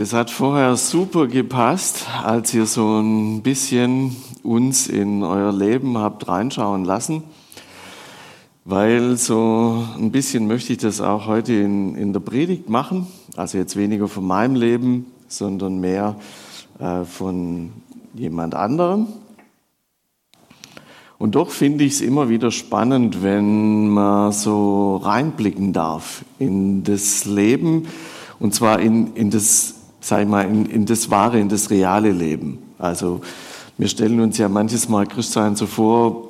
Das hat vorher super gepasst, als ihr so ein bisschen uns in euer Leben habt reinschauen lassen, weil so ein bisschen möchte ich das auch heute in, in der Predigt machen. Also jetzt weniger von meinem Leben, sondern mehr äh, von jemand anderem. Und doch finde ich es immer wieder spannend, wenn man so reinblicken darf in das Leben und zwar in, in das sag ich mal, in, in das wahre, in das reale Leben. Also wir stellen uns ja manches Mal Christsein so vor,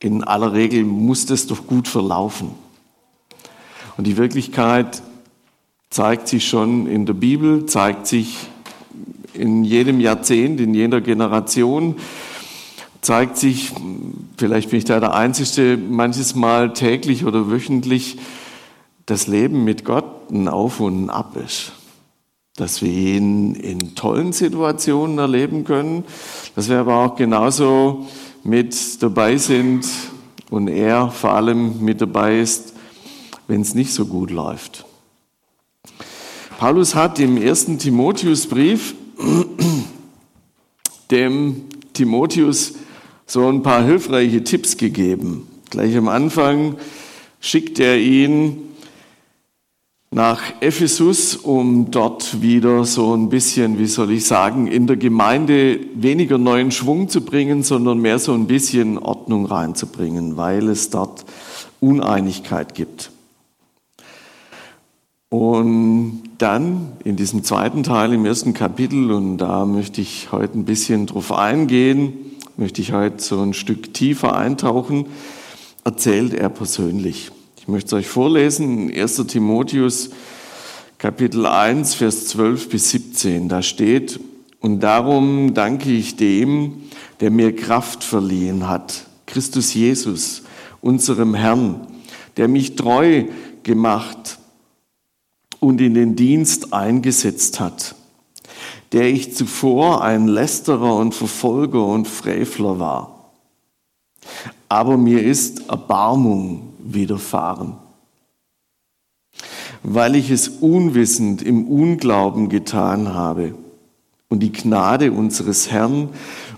in aller Regel muss das doch gut verlaufen. Und die Wirklichkeit zeigt sich schon in der Bibel, zeigt sich in jedem Jahrzehnt, in jeder Generation, zeigt sich, vielleicht bin ich da der Einzige, manches Mal täglich oder wöchentlich, das Leben mit Gott ein Auf und ein Ab ist dass wir ihn in tollen Situationen erleben können, dass wir aber auch genauso mit dabei sind und er vor allem mit dabei ist, wenn es nicht so gut läuft. Paulus hat im ersten Timotheusbrief dem Timotheus so ein paar hilfreiche Tipps gegeben. Gleich am Anfang schickt er ihn nach Ephesus, um dort wieder so ein bisschen, wie soll ich sagen, in der Gemeinde weniger neuen Schwung zu bringen, sondern mehr so ein bisschen Ordnung reinzubringen, weil es dort Uneinigkeit gibt. Und dann in diesem zweiten Teil im ersten Kapitel, und da möchte ich heute ein bisschen drauf eingehen, möchte ich heute so ein Stück tiefer eintauchen, erzählt er persönlich. Ich möchte es euch vorlesen, 1. Timotheus Kapitel 1, Vers 12 bis 17. Da steht, und darum danke ich dem, der mir Kraft verliehen hat, Christus Jesus, unserem Herrn, der mich treu gemacht und in den Dienst eingesetzt hat, der ich zuvor ein Lästerer und Verfolger und Frevler war. Aber mir ist Erbarmung widerfahren. Weil ich es unwissend im Unglauben getan habe. Und die Gnade unseres Herrn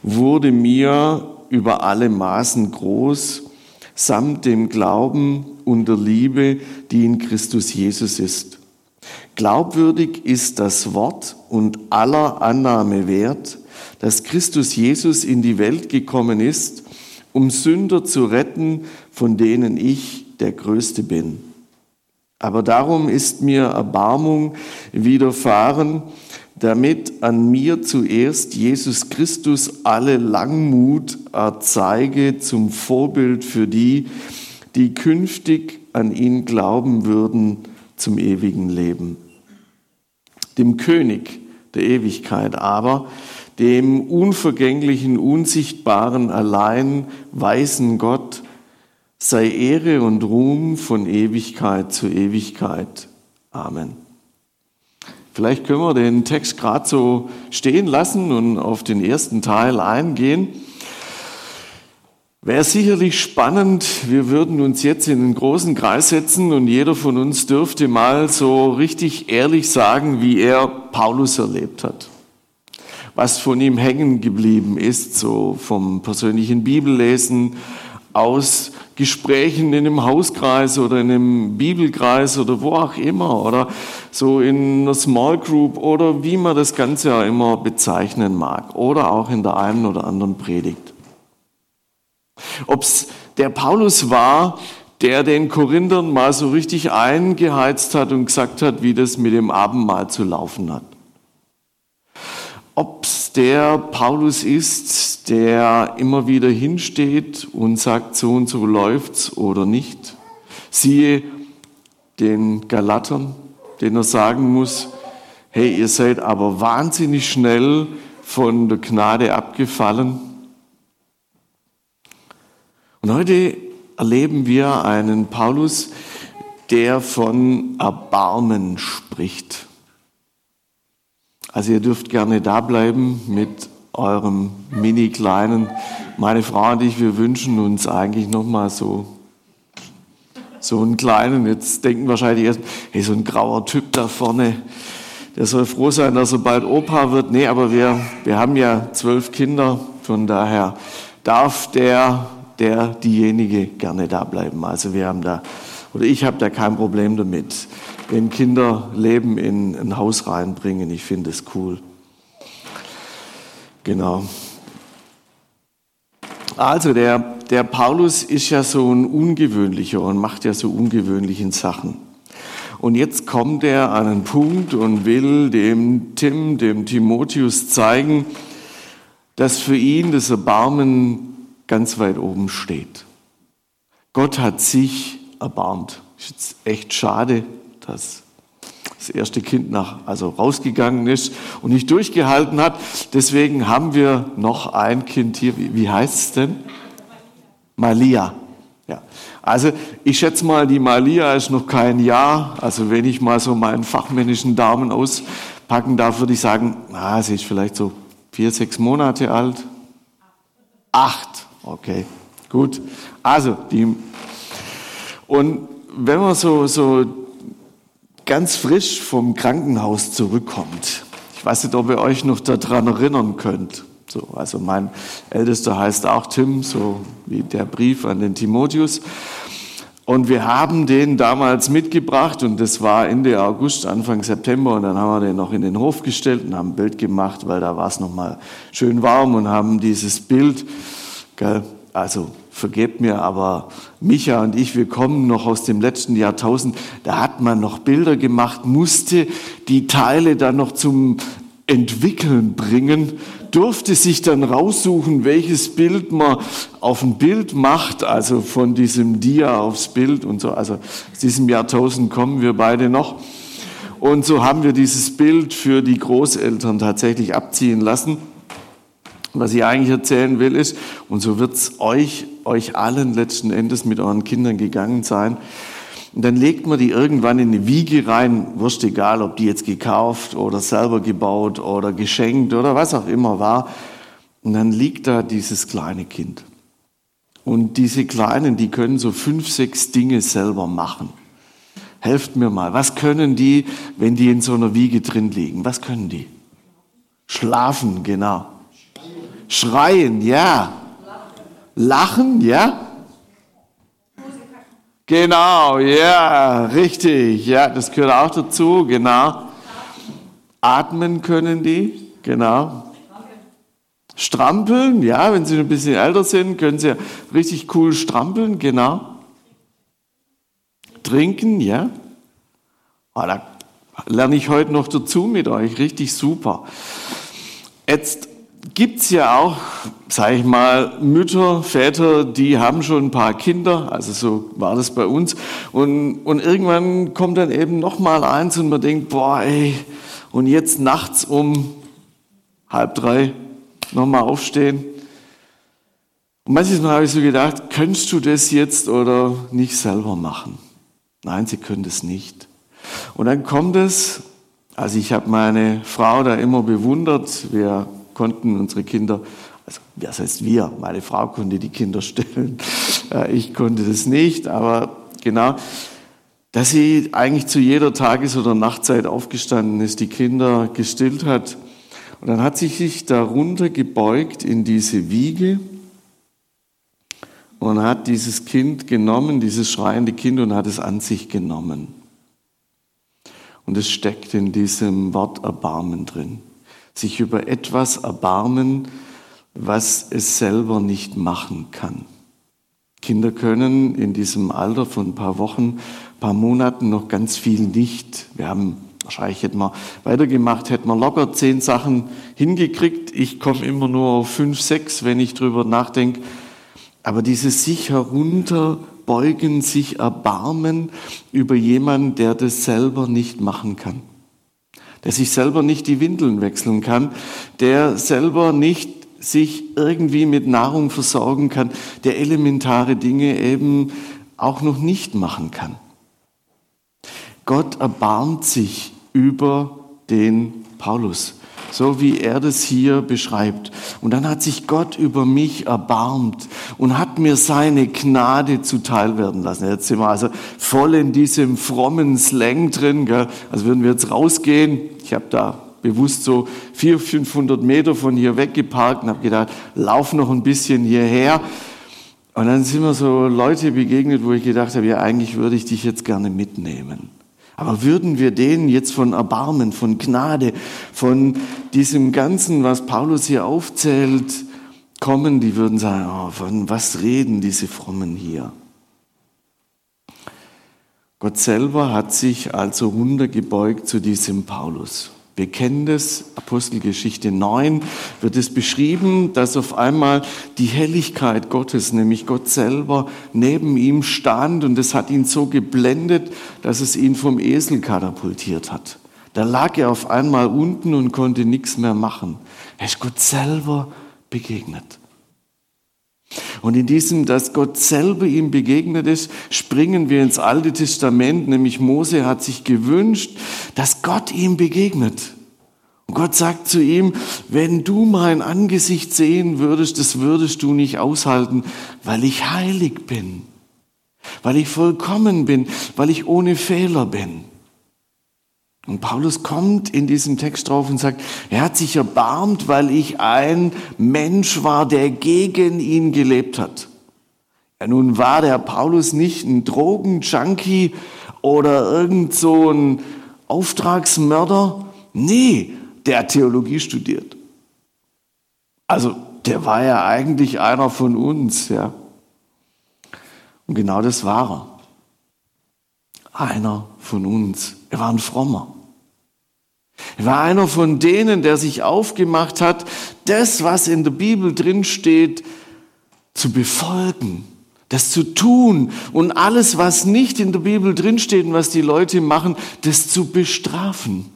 wurde mir über alle Maßen groß, samt dem Glauben und der Liebe, die in Christus Jesus ist. Glaubwürdig ist das Wort und aller Annahme wert, dass Christus Jesus in die Welt gekommen ist, um Sünder zu retten, von denen ich der Größte bin. Aber darum ist mir Erbarmung widerfahren, damit an mir zuerst Jesus Christus alle Langmut erzeige zum Vorbild für die, die künftig an ihn glauben würden zum ewigen Leben. Dem König der Ewigkeit aber, dem unvergänglichen, unsichtbaren, allein weisen Gott, sei Ehre und Ruhm von Ewigkeit zu Ewigkeit. Amen. Vielleicht können wir den Text gerade so stehen lassen und auf den ersten Teil eingehen. Wäre sicherlich spannend, wir würden uns jetzt in einen großen Kreis setzen und jeder von uns dürfte mal so richtig ehrlich sagen, wie er Paulus erlebt hat was von ihm hängen geblieben ist, so vom persönlichen Bibellesen, aus Gesprächen in einem Hauskreis oder in einem Bibelkreis oder wo auch immer oder so in einer Small Group oder wie man das Ganze ja immer bezeichnen mag oder auch in der einen oder anderen Predigt. Ob es der Paulus war, der den Korinthern mal so richtig eingeheizt hat und gesagt hat, wie das mit dem Abendmahl zu laufen hat ob es der Paulus ist, der immer wieder hinsteht und sagt, so und so läuft's oder nicht. Siehe den Galatern, den er sagen muss, hey, ihr seid aber wahnsinnig schnell von der Gnade abgefallen. Und heute erleben wir einen Paulus, der von Erbarmen spricht. Also ihr dürft gerne da bleiben mit eurem mini kleinen. Meine Frau und ich, wir wünschen uns eigentlich noch mal so so einen kleinen. Jetzt denken wahrscheinlich erst, hey, so ein grauer Typ da vorne, der soll froh sein, dass er bald Opa wird. Nee, aber wir, wir haben ja zwölf Kinder, von daher darf der, der, diejenige gerne da bleiben. Also wir haben da, oder ich habe da kein Problem damit, wenn Kinder Leben in ein Haus reinbringen. Ich finde es cool. Genau. Also der, der Paulus ist ja so ein ungewöhnlicher und macht ja so ungewöhnliche Sachen. Und jetzt kommt er an einen Punkt und will dem Tim, dem Timotheus zeigen, dass für ihn das Erbarmen ganz weit oben steht. Gott hat sich erbarmt. Ist jetzt echt schade, dass das erste Kind nach, also rausgegangen ist und nicht durchgehalten hat. Deswegen haben wir noch ein Kind hier. Wie, wie heißt es denn? Malia. Ja. Also ich schätze mal, die Malia ist noch kein Jahr. Also wenn ich mal so meinen fachmännischen Daumen auspacken darf, würde ich sagen, ah, sie ist vielleicht so vier, sechs Monate alt. Acht. Okay, gut. Also die und wenn man so, so ganz frisch vom Krankenhaus zurückkommt, ich weiß nicht, ob ihr euch noch daran erinnern könnt, so, also mein Ältester heißt auch Tim, so wie der Brief an den Timotheus. Und wir haben den damals mitgebracht und das war Ende August, Anfang September und dann haben wir den noch in den Hof gestellt und haben ein Bild gemacht, weil da war es nochmal schön warm und haben dieses Bild, gell, also vergebt mir, aber Micha und ich, wir kommen noch aus dem letzten Jahrtausend, da hat man noch Bilder gemacht, musste die Teile dann noch zum Entwickeln bringen, durfte sich dann raussuchen, welches Bild man auf ein Bild macht, also von diesem Dia aufs Bild und so. Also aus diesem Jahrtausend kommen wir beide noch. Und so haben wir dieses Bild für die Großeltern tatsächlich abziehen lassen. Was ich eigentlich erzählen will ist, und so wird es euch, euch allen letzten Endes mit euren Kindern gegangen sein, und dann legt man die irgendwann in eine Wiege rein, wurscht egal, ob die jetzt gekauft oder selber gebaut oder geschenkt oder was auch immer war. Und dann liegt da dieses kleine Kind. Und diese Kleinen, die können so fünf, sechs Dinge selber machen. Helft mir mal, was können die, wenn die in so einer Wiege drin liegen? Was können die? Schlafen, genau. Schreien, ja. Lachen, ja. Genau, ja, richtig. Ja, das gehört auch dazu, genau. Atmen können die, genau. Strampeln, ja, wenn sie ein bisschen älter sind, können sie richtig cool strampeln, genau. Trinken, ja. Oh, da lerne ich heute noch dazu mit euch, richtig super. Jetzt gibt es ja auch, sage ich mal, Mütter, Väter, die haben schon ein paar Kinder, also so war das bei uns. Und, und irgendwann kommt dann eben noch mal eins und man denkt, boah, ey, und jetzt nachts um halb drei nochmal aufstehen. Und manches Mal habe ich so gedacht, könntest du das jetzt oder nicht selber machen? Nein, sie können das nicht. Und dann kommt es, also ich habe meine Frau da immer bewundert, wir konnten unsere Kinder, also das heißt wir, meine Frau konnte die Kinder stillen, äh, ich konnte das nicht, aber genau, dass sie eigentlich zu jeder Tages- oder Nachtzeit aufgestanden ist, die Kinder gestillt hat. Und dann hat sie sich darunter gebeugt in diese Wiege und hat dieses Kind genommen, dieses schreiende Kind, und hat es an sich genommen. Und es steckt in diesem Wort Erbarmen drin sich über etwas erbarmen, was es selber nicht machen kann. Kinder können in diesem Alter von ein paar Wochen, ein paar Monaten noch ganz viel nicht. Wir haben wahrscheinlich hätten wir weitergemacht, hätten wir locker zehn Sachen hingekriegt. Ich komme immer nur auf fünf, sechs, wenn ich drüber nachdenke. Aber dieses sich herunterbeugen, sich erbarmen über jemanden, der das selber nicht machen kann der sich selber nicht die Windeln wechseln kann, der selber nicht sich irgendwie mit Nahrung versorgen kann, der elementare Dinge eben auch noch nicht machen kann. Gott erbarmt sich über den Paulus, so wie er das hier beschreibt. Und dann hat sich Gott über mich erbarmt und hat mir seine Gnade zuteil werden lassen. Jetzt sind wir also voll in diesem frommen Slang drin. Gell? Also würden wir jetzt rausgehen, ich habe da bewusst so 400, 500 Meter von hier weggeparkt und habe gedacht, lauf noch ein bisschen hierher. Und dann sind mir so Leute begegnet, wo ich gedacht habe, ja, eigentlich würde ich dich jetzt gerne mitnehmen. Aber würden wir denen jetzt von Erbarmen, von Gnade, von diesem Ganzen, was Paulus hier aufzählt, kommen, die würden sagen, oh, von was reden diese Frommen hier? Gott selber hat sich also runtergebeugt zu diesem Paulus. Wir kennen das, Apostelgeschichte 9 wird es beschrieben, dass auf einmal die Helligkeit Gottes, nämlich Gott selber, neben ihm stand und es hat ihn so geblendet, dass es ihn vom Esel katapultiert hat. Da lag er auf einmal unten und konnte nichts mehr machen. Er ist Gott selber begegnet. Und in diesem, dass Gott selber ihm begegnet ist, springen wir ins Alte Testament, nämlich Mose hat sich gewünscht, dass Gott ihm begegnet. Und Gott sagt zu ihm, wenn du mein Angesicht sehen würdest, das würdest du nicht aushalten, weil ich heilig bin, weil ich vollkommen bin, weil ich ohne Fehler bin. Und Paulus kommt in diesem Text drauf und sagt, er hat sich erbarmt, weil ich ein Mensch war, der gegen ihn gelebt hat. Ja, nun war der Paulus nicht ein Drogenjunkie oder irgend so ein Auftragsmörder. Nee, der hat Theologie studiert. Also, der war ja eigentlich einer von uns, ja. Und genau das war er einer von uns. Er war ein frommer. Er war einer von denen, der sich aufgemacht hat, das, was in der Bibel drin steht, zu befolgen, das zu tun und alles, was nicht in der Bibel drin steht und was die Leute machen, das zu bestrafen.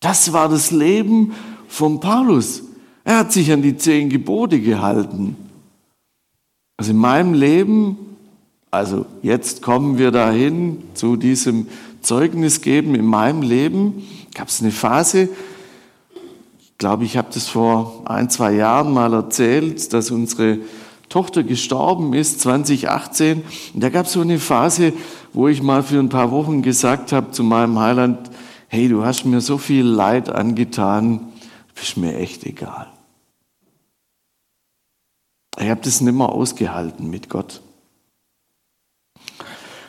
Das war das Leben von Paulus. Er hat sich an die zehn Gebote gehalten. Also in meinem Leben also jetzt kommen wir dahin zu diesem Zeugnis geben. In meinem Leben gab es eine Phase, ich glaube, ich habe das vor ein, zwei Jahren mal erzählt, dass unsere Tochter gestorben ist, 2018. Und da gab es so eine Phase, wo ich mal für ein paar Wochen gesagt habe zu meinem Heiland, hey, du hast mir so viel Leid angetan, bist mir echt egal. Ich habe das nimmer ausgehalten mit Gott.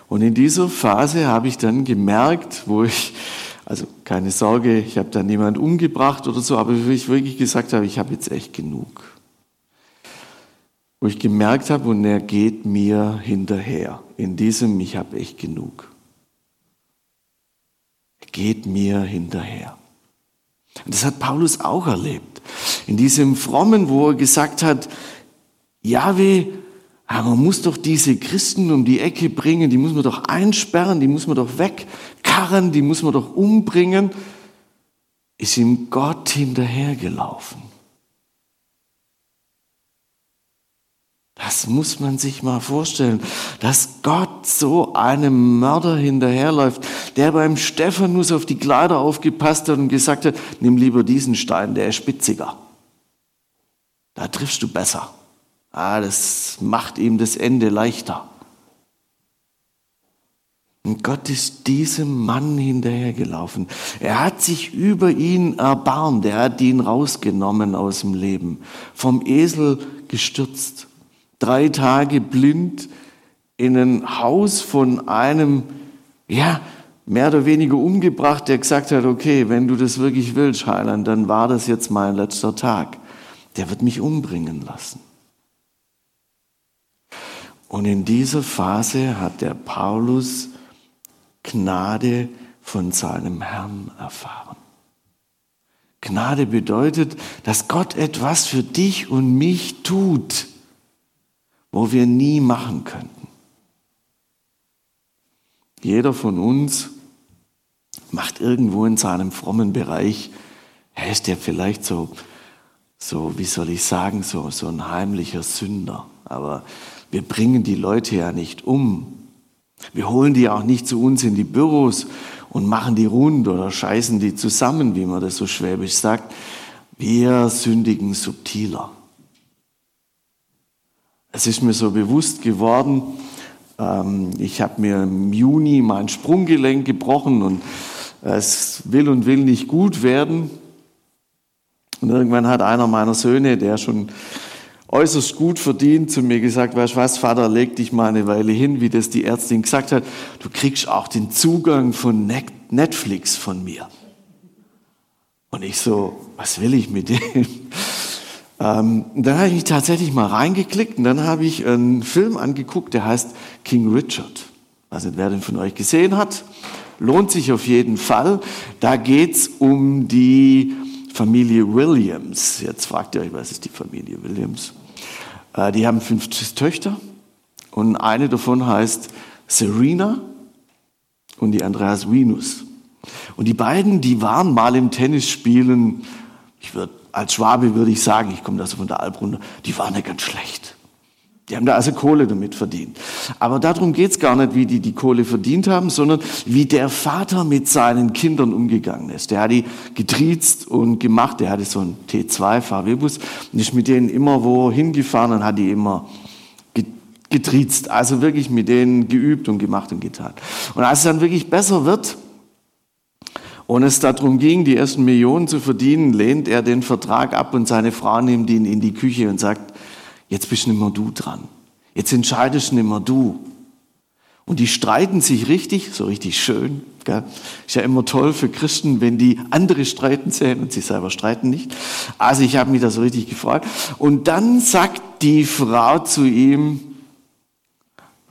Und in dieser Phase habe ich dann gemerkt, wo ich, also keine Sorge, ich habe da niemand umgebracht oder so, aber wo ich wirklich gesagt habe, ich habe jetzt echt genug. Wo ich gemerkt habe, und er geht mir hinterher. In diesem, ich habe echt genug. Er geht mir hinterher. Und das hat Paulus auch erlebt. In diesem frommen, wo er gesagt hat, Jahwe, aber man muss doch diese Christen um die Ecke bringen, die muss man doch einsperren, die muss man doch wegkarren, die muss man doch umbringen. Ist ihm Gott hinterhergelaufen. Das muss man sich mal vorstellen, dass Gott so einem Mörder hinterherläuft, der beim Stephanus auf die Kleider aufgepasst hat und gesagt hat, nimm lieber diesen Stein, der ist spitziger. Da triffst du besser. Ah, das macht ihm das Ende leichter. Und Gott ist diesem Mann hinterhergelaufen. Er hat sich über ihn erbarmt. Er hat ihn rausgenommen aus dem Leben. Vom Esel gestürzt. Drei Tage blind in ein Haus von einem, ja, mehr oder weniger umgebracht, der gesagt hat, okay, wenn du das wirklich willst, Heiland, dann war das jetzt mein letzter Tag. Der wird mich umbringen lassen. Und in dieser Phase hat der Paulus Gnade von seinem Herrn erfahren. Gnade bedeutet, dass Gott etwas für dich und mich tut, wo wir nie machen könnten. Jeder von uns macht irgendwo in seinem frommen Bereich, er ist ja vielleicht so, so, wie soll ich sagen, so, so ein heimlicher Sünder. Aber wir bringen die Leute ja nicht um. Wir holen die auch nicht zu uns in die Büros und machen die rund oder scheißen die zusammen, wie man das so schwäbisch sagt. Wir sündigen subtiler. Es ist mir so bewusst geworden, ähm, ich habe mir im Juni mein Sprunggelenk gebrochen und es will und will nicht gut werden. Und irgendwann hat einer meiner Söhne, der schon äußerst gut verdient, zu mir gesagt, weißt du was, Vater, leg dich mal eine Weile hin, wie das die Ärztin gesagt hat, du kriegst auch den Zugang von Netflix von mir. Und ich so, was will ich mit dem? Ähm, dann habe ich mich tatsächlich mal reingeklickt und dann habe ich einen Film angeguckt, der heißt King Richard. Also wer den von euch gesehen hat, lohnt sich auf jeden Fall. Da geht's um die Familie Williams. Jetzt fragt ihr euch, was ist die Familie Williams? Äh, die haben fünf Töchter und eine davon heißt Serena und die andere heißt Venus. Und die beiden, die waren mal im Tennisspielen, ich würde als Schwabe würde ich sagen, ich komme da so von der Alp runter, die waren ja ganz schlecht. Die haben da also Kohle damit verdient. Aber darum geht's gar nicht, wie die die Kohle verdient haben, sondern wie der Vater mit seinen Kindern umgegangen ist. Der hat die getriezt und gemacht. Der hatte so einen T2 VW-Bus und ist mit denen immer wo hingefahren und hat die immer getriezt. Also wirklich mit denen geübt und gemacht und getan. Und als es dann wirklich besser wird, und es darum ging, die ersten Millionen zu verdienen, lehnt er den Vertrag ab und seine Frau nimmt ihn in die Küche und sagt, jetzt bist nicht mehr du dran. Jetzt entscheidest nicht mehr du. Und die streiten sich richtig, so richtig schön. Gell? Ist ja immer toll für Christen, wenn die andere streiten sehen und sie selber streiten nicht. Also ich habe mich da so richtig gefreut. Und dann sagt die Frau zu ihm,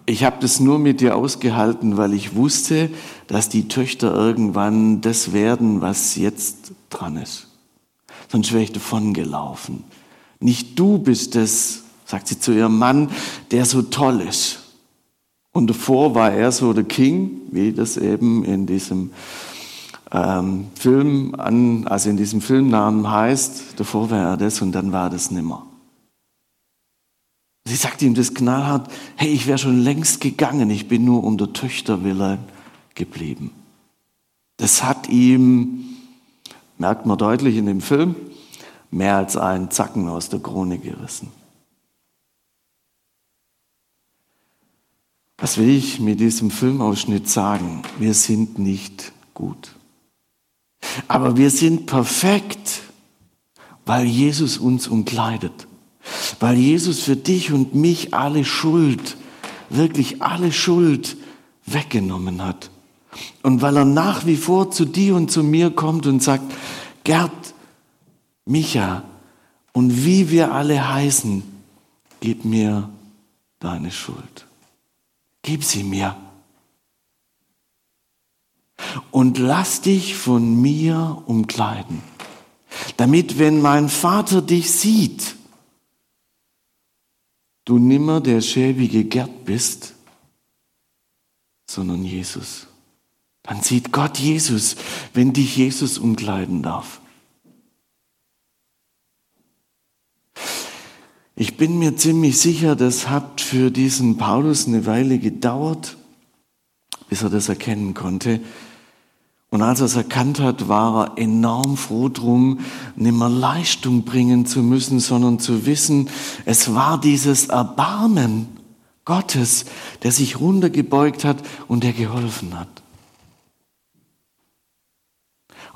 ich habe das nur mit dir ausgehalten, weil ich wusste, dass die Töchter irgendwann das werden, was jetzt dran ist. Sonst wäre ich davon gelaufen. Nicht du bist es, sagt sie zu ihrem Mann, der so toll ist. Und davor war er so der King, wie das eben in diesem ähm, Film, an, also in diesem Filmnamen heißt. Davor war er das und dann war das nimmer. Sie sagt ihm das knallhart, hey, ich wäre schon längst gegangen, ich bin nur um der Töchter willen geblieben. Das hat ihm, merkt man deutlich in dem Film, mehr als einen Zacken aus der Krone gerissen. Was will ich mit diesem Filmausschnitt sagen? Wir sind nicht gut. Aber wir sind perfekt, weil Jesus uns umkleidet weil Jesus für dich und mich alle Schuld, wirklich alle Schuld weggenommen hat. Und weil er nach wie vor zu dir und zu mir kommt und sagt, Gerd, Micha und wie wir alle heißen, gib mir deine Schuld. Gib sie mir. Und lass dich von mir umkleiden, damit wenn mein Vater dich sieht, du nimmer der schäbige Gerd bist, sondern Jesus. Dann sieht Gott Jesus, wenn dich Jesus umkleiden darf. Ich bin mir ziemlich sicher, das hat für diesen Paulus eine Weile gedauert, bis er das erkennen konnte. Und als er es erkannt hat, war er enorm froh drum, nicht mehr Leistung bringen zu müssen, sondern zu wissen, es war dieses Erbarmen Gottes, der sich runtergebeugt hat und der geholfen hat.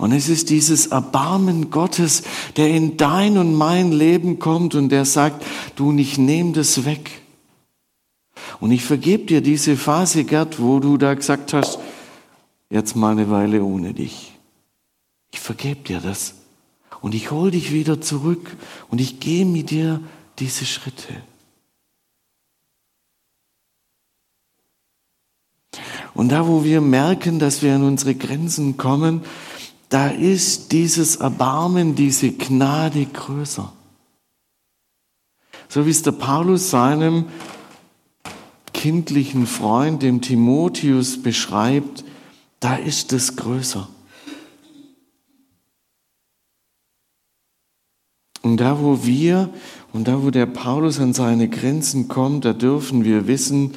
Und es ist dieses Erbarmen Gottes, der in dein und mein Leben kommt und der sagt, du, ich nehme das weg. Und ich vergebe dir diese Phase, Gerd, wo du da gesagt hast, jetzt mal eine Weile ohne dich. Ich vergebe dir das. Und ich hole dich wieder zurück und ich gehe mit dir diese Schritte. Und da, wo wir merken, dass wir an unsere Grenzen kommen, da ist dieses Erbarmen, diese Gnade größer. So wie es der Paulus seinem kindlichen Freund, dem Timotheus, beschreibt, da ist es größer. Und da, wo wir und da, wo der Paulus an seine Grenzen kommt, da dürfen wir wissen,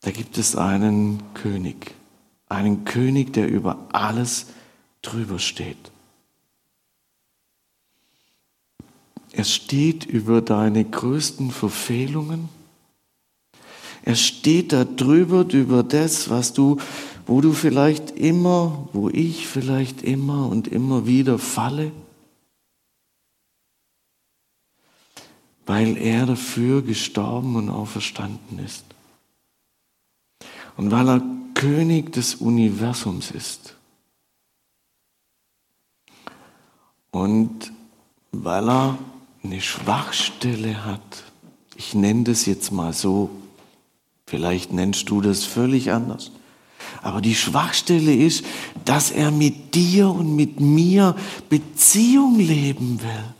da gibt es einen König, einen König, der über alles drüber steht. Er steht über deine größten Verfehlungen. Er steht da drüber über das, was du, wo du vielleicht immer, wo ich vielleicht immer und immer wieder falle, weil er dafür gestorben und auferstanden ist. Und weil er König des Universums ist. Und weil er eine Schwachstelle hat, ich nenne das jetzt mal so, vielleicht nennst du das völlig anders, aber die Schwachstelle ist, dass er mit dir und mit mir Beziehung leben will.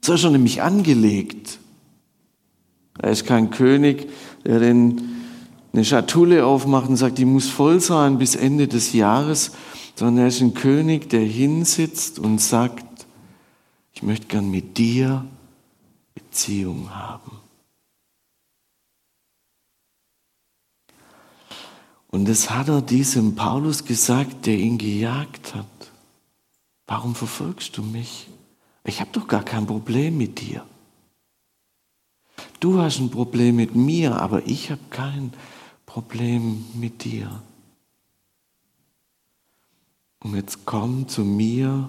So ist er nämlich angelegt. Er ist kein König, der den, eine Schatulle aufmacht und sagt, die muss voll sein bis Ende des Jahres, sondern er ist ein König, der hinsitzt und sagt, ich möchte gern mit dir Beziehung haben. Und das hat er diesem Paulus gesagt, der ihn gejagt hat. Warum verfolgst du mich? Ich habe doch gar kein Problem mit dir. Du hast ein Problem mit mir, aber ich habe kein Problem mit dir. Und jetzt komm zu mir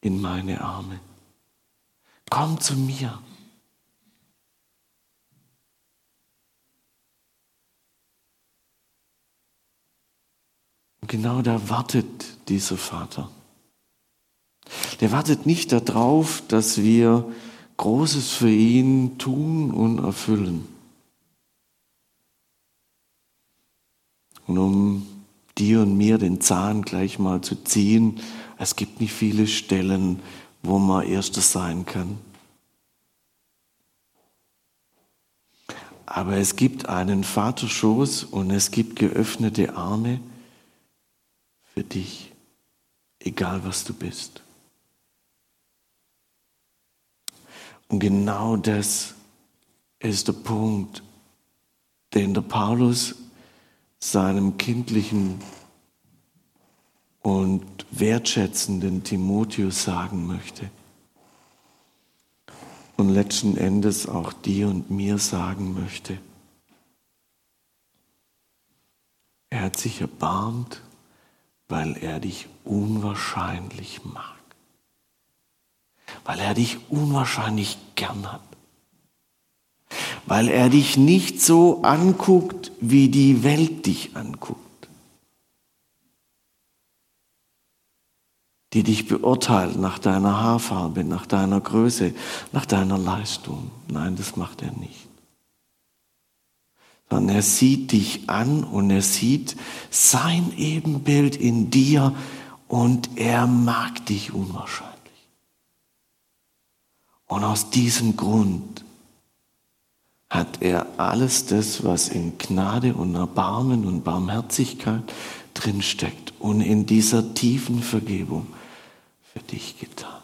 in meine Arme. Komm zu mir. Und genau da wartet dieser Vater. Der wartet nicht darauf, dass wir Großes für ihn tun und erfüllen. Und um dir und mir den Zahn gleich mal zu ziehen, es gibt nicht viele Stellen, wo man Erster sein kann. Aber es gibt einen Vaterschoß und es gibt geöffnete Arme für dich, egal was du bist. Und genau das ist der Punkt, den der Paulus seinem kindlichen und wertschätzenden Timotheus sagen möchte. Und letzten Endes auch dir und mir sagen möchte. Er hat sich erbarmt, weil er dich unwahrscheinlich mag. Weil er dich unwahrscheinlich gern hat. Weil er dich nicht so anguckt, wie die Welt dich anguckt. die dich beurteilt nach deiner Haarfarbe, nach deiner Größe, nach deiner Leistung. Nein, das macht er nicht. Sondern er sieht dich an und er sieht sein Ebenbild in dir und er mag dich unwahrscheinlich. Und aus diesem Grund hat er alles das, was in Gnade und Erbarmen und Barmherzigkeit drinsteckt und in dieser tiefen Vergebung für dich getan,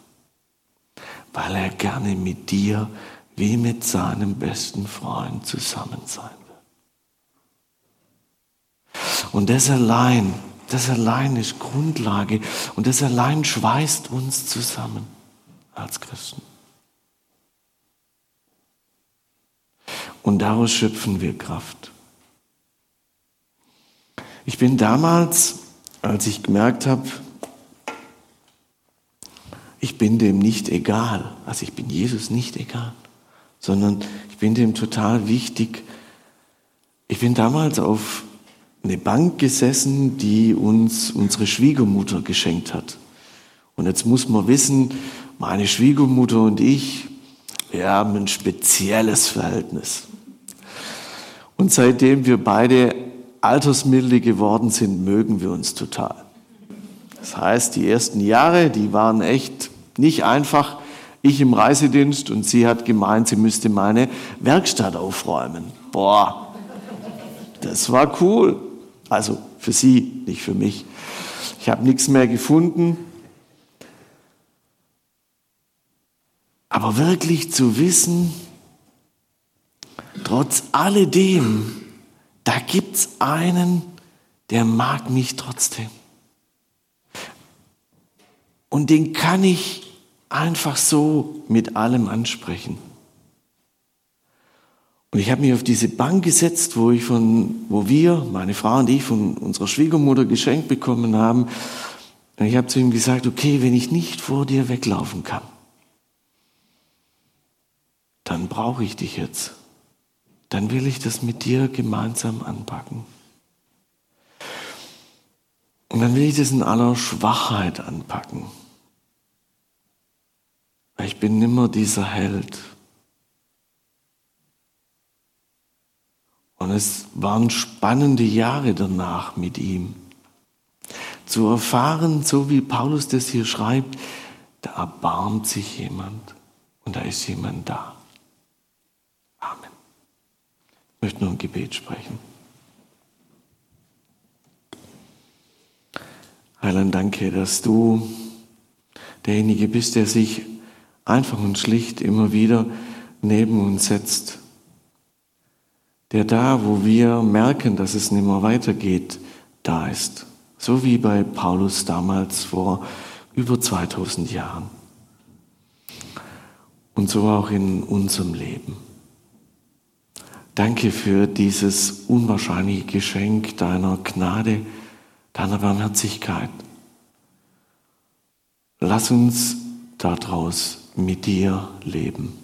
weil er gerne mit dir wie mit seinem besten Freund zusammen sein will. Und das allein, das allein ist Grundlage und das allein schweißt uns zusammen als Christen. Und daraus schöpfen wir Kraft. Ich bin damals, als ich gemerkt habe, ich bin dem nicht egal. Also ich bin Jesus nicht egal, sondern ich bin dem total wichtig. Ich bin damals auf eine Bank gesessen, die uns unsere Schwiegermutter geschenkt hat. Und jetzt muss man wissen, meine Schwiegermutter und ich, wir haben ein spezielles Verhältnis. Und seitdem wir beide altersmilde geworden sind, mögen wir uns total. Das heißt, die ersten Jahre, die waren echt nicht einfach ich im Reisedienst und sie hat gemeint, sie müsste meine Werkstatt aufräumen. Boah, das war cool. Also für sie, nicht für mich. Ich habe nichts mehr gefunden. Aber wirklich zu wissen, trotz alledem, da gibt es einen, der mag mich trotzdem. Und den kann ich einfach so mit allem ansprechen. Und ich habe mich auf diese Bank gesetzt, wo ich von, wo wir, meine Frau und ich, von unserer Schwiegermutter geschenkt bekommen haben. Und ich habe zu ihm gesagt, okay, wenn ich nicht vor dir weglaufen kann, dann brauche ich dich jetzt. Dann will ich das mit dir gemeinsam anpacken. Und dann will ich das in aller Schwachheit anpacken. Ich bin nimmer dieser Held. Und es waren spannende Jahre danach mit ihm. Zu erfahren, so wie Paulus das hier schreibt, da erbarmt sich jemand und da ist jemand da. Amen. Ich möchte nur ein Gebet sprechen. Heiland, danke, dass du derjenige bist, der sich einfach und schlicht immer wieder neben uns setzt. Der da, wo wir merken, dass es nicht mehr weitergeht, da ist. So wie bei Paulus damals vor über 2000 Jahren. Und so auch in unserem Leben. Danke für dieses unwahrscheinliche Geschenk deiner Gnade, deiner Barmherzigkeit. Lass uns daraus mit dir leben.